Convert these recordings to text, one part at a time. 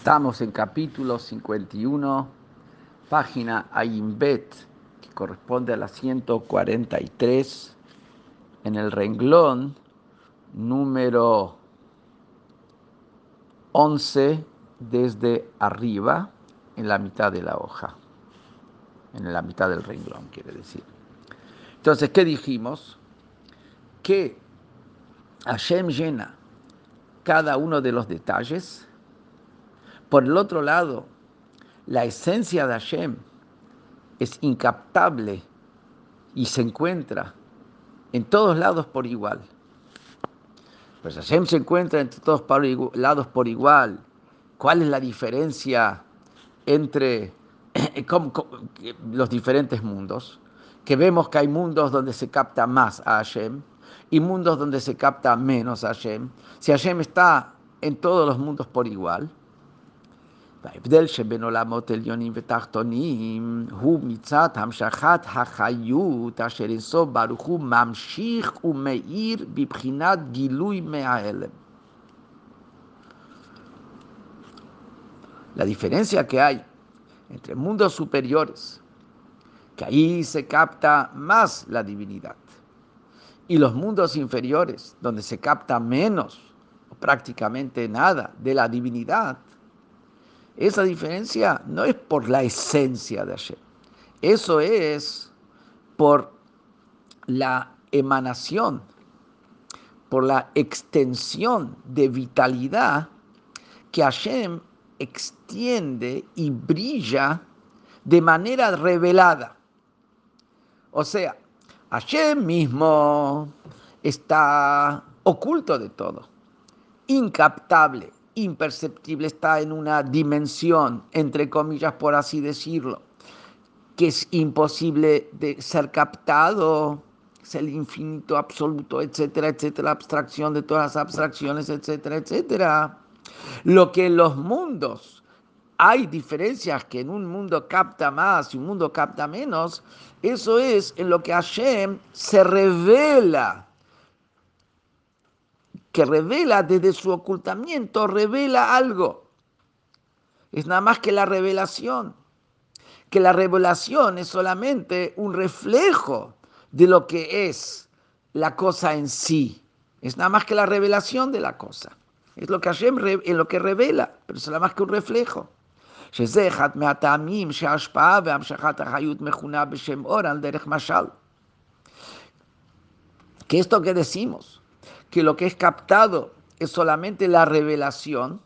Estamos en capítulo 51, página Ayimbet, que corresponde a la 143, en el renglón número 11 desde arriba, en la mitad de la hoja, en la mitad del renglón, quiere decir. Entonces, ¿qué dijimos? Que Hashem llena cada uno de los detalles por el otro lado, la esencia de Hashem es incaptable y se encuentra en todos lados por igual. Pues Hashem se encuentra en todos lados por igual. ¿Cuál es la diferencia entre los diferentes mundos? Que vemos que hay mundos donde se capta más a Hashem y mundos donde se capta menos a Hashem. Si Hashem está en todos los mundos por igual, וההבדל שבין עולמות עליונים ותחתונים הוא מצד המשכת החיות אשר אינסוף ברוך הוא ממשיך ומאיר בבחינת גילוי מההלם. La diferencia que hay entre mundos superiores, que ahí se capta más la divinidad, y los mundos inferiores, donde se capta menos o prácticamente nada de la divinidad, esa diferencia no es por la esencia de Hashem, eso es por la emanación, por la extensión de vitalidad que Hashem extiende y brilla de manera revelada. O sea, Hashem mismo está oculto de todo, incaptable, imperceptible, está en una dimensión, entre comillas, por así decirlo, que es imposible de ser captado, es el infinito absoluto, etcétera, etcétera, la abstracción de todas las abstracciones, etcétera, etcétera. Lo que los mundos hay diferencias que en un mundo capta más y un mundo capta menos, eso es en lo que Hashem se revela que revela desde su ocultamiento, revela algo. Es nada más que la revelación. Que la revelación es solamente un reflejo de lo que es la cosa en sí. Es nada más que la revelación de la cosa. Es lo que Hashem en lo que revela, pero es nada más que un reflejo. Que esto que decimos, que lo que es captado es solamente la revelación,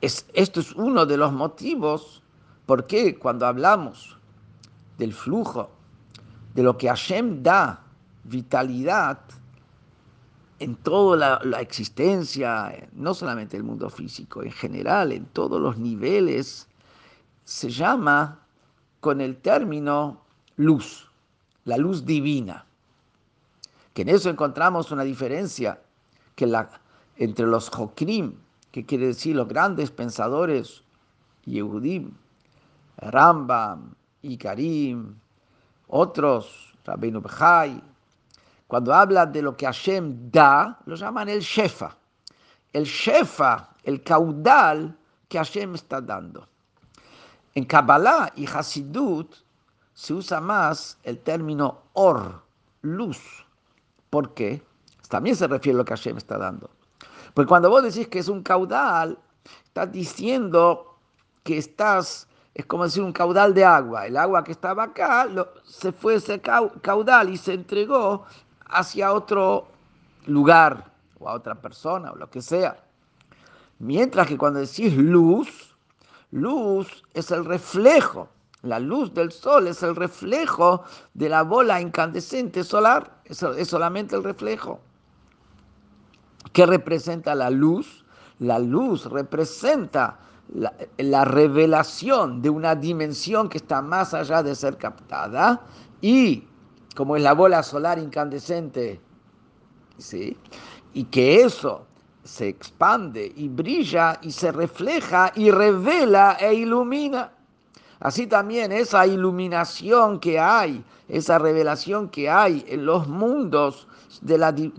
es, esto es uno de los motivos por qué cuando hablamos del flujo, de lo que Hashem da vitalidad en toda la, la existencia, no solamente el mundo físico, en general, en todos los niveles, se llama con el término luz, la luz divina en eso encontramos una diferencia que la, entre los Jokrim, que quiere decir los grandes pensadores Yehudim, Rambam, Karim, otros, Rabbeinu Bechai, cuando hablan de lo que Hashem da, lo llaman el Shefa. El Shefa, el caudal que Hashem está dando. En Kabbalah y Hasidut se usa más el término or, luz. ¿Por qué? También se refiere a lo que Hashem está dando. Porque cuando vos decís que es un caudal, estás diciendo que estás, es como decir un caudal de agua. El agua que estaba acá se fue ese caudal y se entregó hacia otro lugar o a otra persona o lo que sea. Mientras que cuando decís luz, luz es el reflejo la luz del sol es el reflejo de la bola incandescente solar, es, solamente el reflejo. ¿Qué representa la luz? La luz representa la, la, revelación de una dimensión que está más allá de ser captada y como es la bola solar incandescente, ¿sí? y que eso se expande y brilla y se refleja y revela e ilumina. Así también esa iluminación que hay, esa revelación que hay en los mundos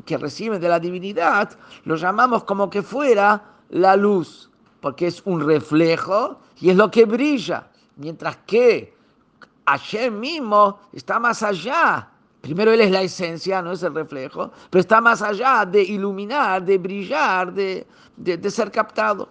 que reciben de la divinidad, lo llamamos como que fuera la luz, porque es un reflejo y es lo que brilla, mientras que Hashem mismo está más allá. Primero Él es la esencia, no es el reflejo, pero está más allá de iluminar, de brillar, de, de ser captado.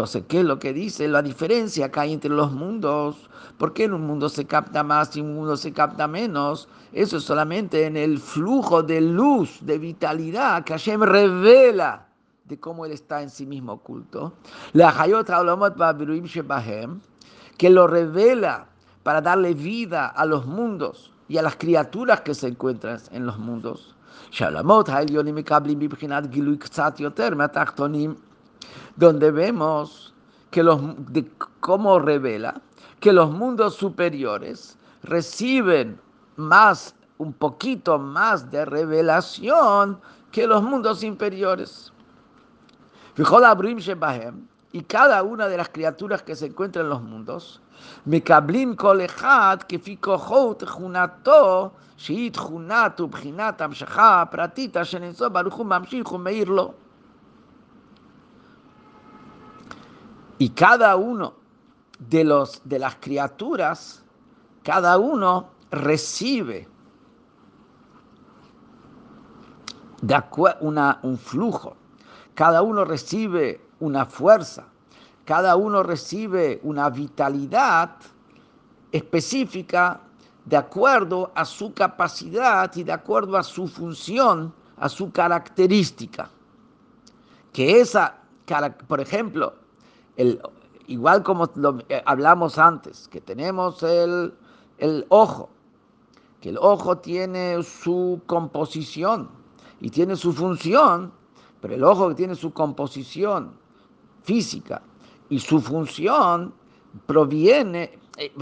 Entonces, ¿qué es lo que dice? La diferencia que hay entre los mundos. ¿Por qué en un mundo se capta más y en un mundo se capta menos? Eso es solamente en el flujo de luz, de vitalidad que Hashem revela de cómo Él está en sí mismo oculto. La que lo revela para darle vida a los mundos y a las criaturas que se encuentran en los mundos donde vemos que los, de cómo revela que los mundos superiores reciben más, un poquito más de revelación que los mundos inferiores. Y cada una de las criaturas que se encuentran en los mundos, מקבלים כל אחד כפי כוחו ותכונתו, שהיא תכונת ובחינת המשכה הפרטית אשר נמצא ברוך הוא ממשיך ומאיר לו. Y cada uno de, los, de las criaturas, cada uno recibe de una, un flujo, cada uno recibe una fuerza, cada uno recibe una vitalidad específica de acuerdo a su capacidad y de acuerdo a su función, a su característica. Que esa, por ejemplo, igual como eh, hablamos antes, que tenemos el, el ojo, que el ojo tiene su composición y tiene su función, pero el ojo que tiene su composición física y su función proviene, eh,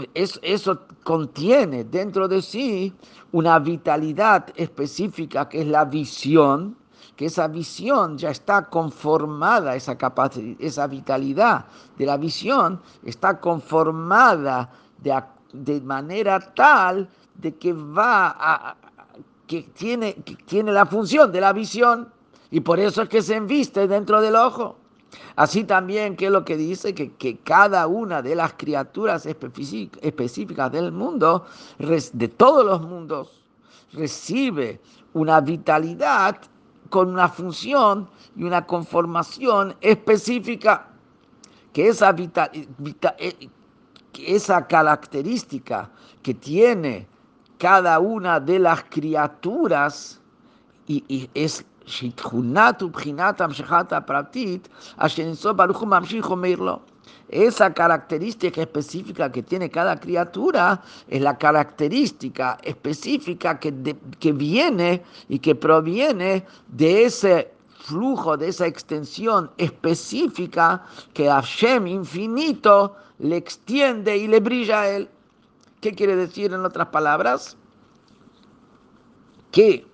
eso contiene dentro de sí una vitalidad específica que es la visión, que esa visión ya está conformada, esa capacidad, esa vitalidad de la visión está conformada de, de manera tal de que va que tiene, que tiene la función de la visión y por eso es que se enviste dentro del ojo. Así también, ¿qué es lo que dice? Que, que cada una de las criaturas específicas del mundo, de todos los mundos, recibe una vitalidad con una función y una conformación específica, que esa, eh, esa característica que tiene cada una de las criaturas y, es esa característica específica que tiene cada criatura es la característica específica que, que viene y que proviene de ese flujo, de esa extensión específica que Hashem infinito le extiende y le brilla a él. ¿Qué quiere decir en otras palabras? Que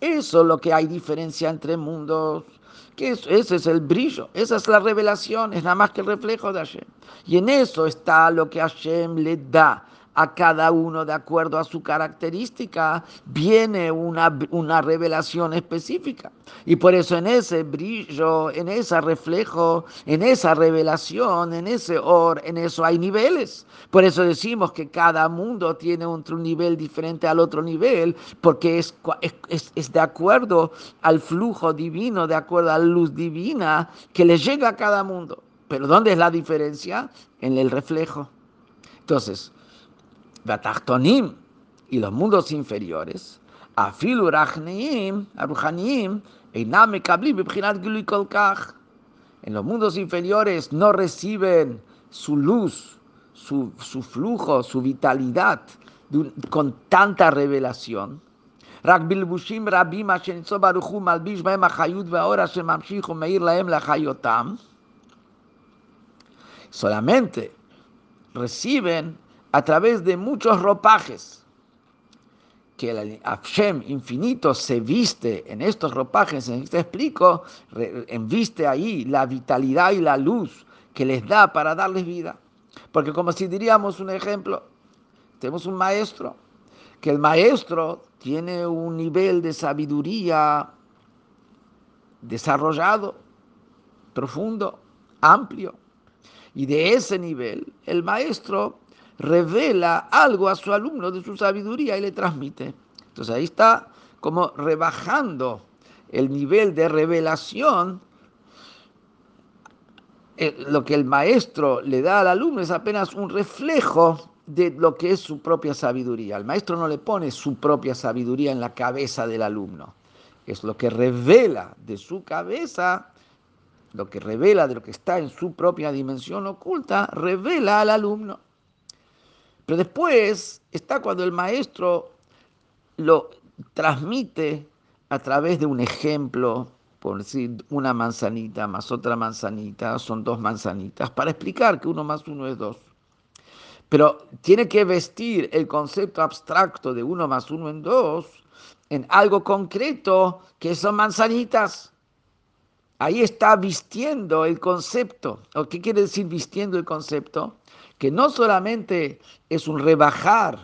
eso es lo que hay diferencia entre mundos que ese es el brillo, esa es la revelación, es nada más que el reflejo de Hashem. Y en eso está lo que Hashem le da a cada uno de acuerdo a su característica, viene una, una revelación específica. Y por eso en ese brillo, en ese reflejo, en esa revelación, en ese or, en eso hay niveles. Por eso decimos que cada mundo tiene otro nivel diferente al otro nivel, porque es, es, es de acuerdo al flujo divino, de acuerdo a la luz divina que le llega a cada mundo. Pero ¿dónde es la diferencia? En el reflejo. Entonces, y los mundos inferiores, afilu En los mundos inferiores no reciben su luz, su, su flujo, su vitalidad con tanta revelación. Solamente reciben a través de muchos ropajes que el Hashem infinito se viste en estos ropajes, en este explico, enviste ahí la vitalidad y la luz que les da para darles vida. Porque como si diríamos un ejemplo, tenemos un maestro que el maestro tiene un nivel de sabiduría desarrollado, profundo, amplio. Y de ese nivel el maestro revela algo a su alumno de su sabiduría y le transmite. Entonces ahí está como rebajando el nivel de revelación. Eh, lo que el maestro le da al alumno es apenas un reflejo de lo que es su propia sabiduría. El maestro no le pone su propia sabiduría en la cabeza del alumno. Es lo que revela de su cabeza, lo que revela de lo que está en su propia dimensión oculta, revela al alumno. Pero después está cuando el maestro lo transmite a través de un ejemplo, por decir una manzanita más otra manzanita, son dos manzanitas, para explicar que uno más uno es dos. Pero tiene que vestir el concepto abstracto de uno más uno en dos en algo concreto que son manzanitas. Ahí está vistiendo el concepto. ¿O qué quiere decir vistiendo el concepto? Que no solamente es un rebajar,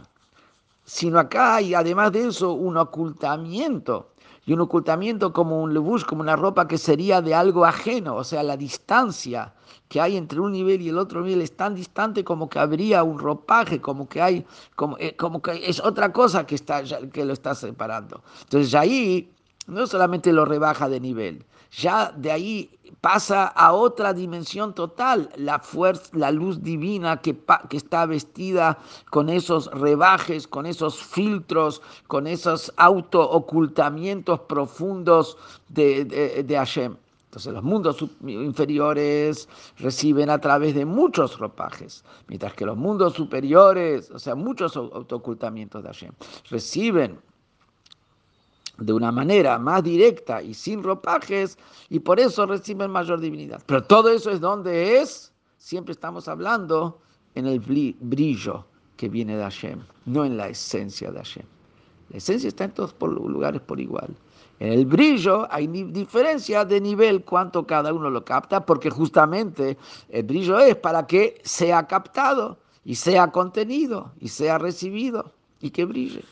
sino acá hay además de eso un ocultamiento. Y un ocultamiento como un levush, como una ropa que sería de algo ajeno, o sea, la distancia que hay entre un nivel y el otro nivel es tan distante como que habría un ropaje, como que hay, como, eh, que es otra cosa que, está, que lo está separando. Entonces ahí no solamente lo rebaja de nivel, ya de ahí pasa a otra dimensión total, la fuerza, la luz divina que, que está vestida con esos rebajes, con esos filtros, con esos auto-ocultamientos profundos de, de, de Hashem. Entonces los mundos inferiores reciben a través de muchos ropajes, mientras que los mundos superiores, o sea, muchos autoocultamientos de Hashem, reciben de una manera más directa y sin ropajes, y por eso reciben mayor divinidad. Pero todo eso es donde es, siempre estamos hablando en el brillo que viene de Hashem, no en la esencia de Hashem. La esencia está en todos lugares por igual. En el brillo hay diferencia de nivel cuánto cada uno lo capta, porque justamente el brillo es para que sea captado y sea contenido y sea recibido y que brille.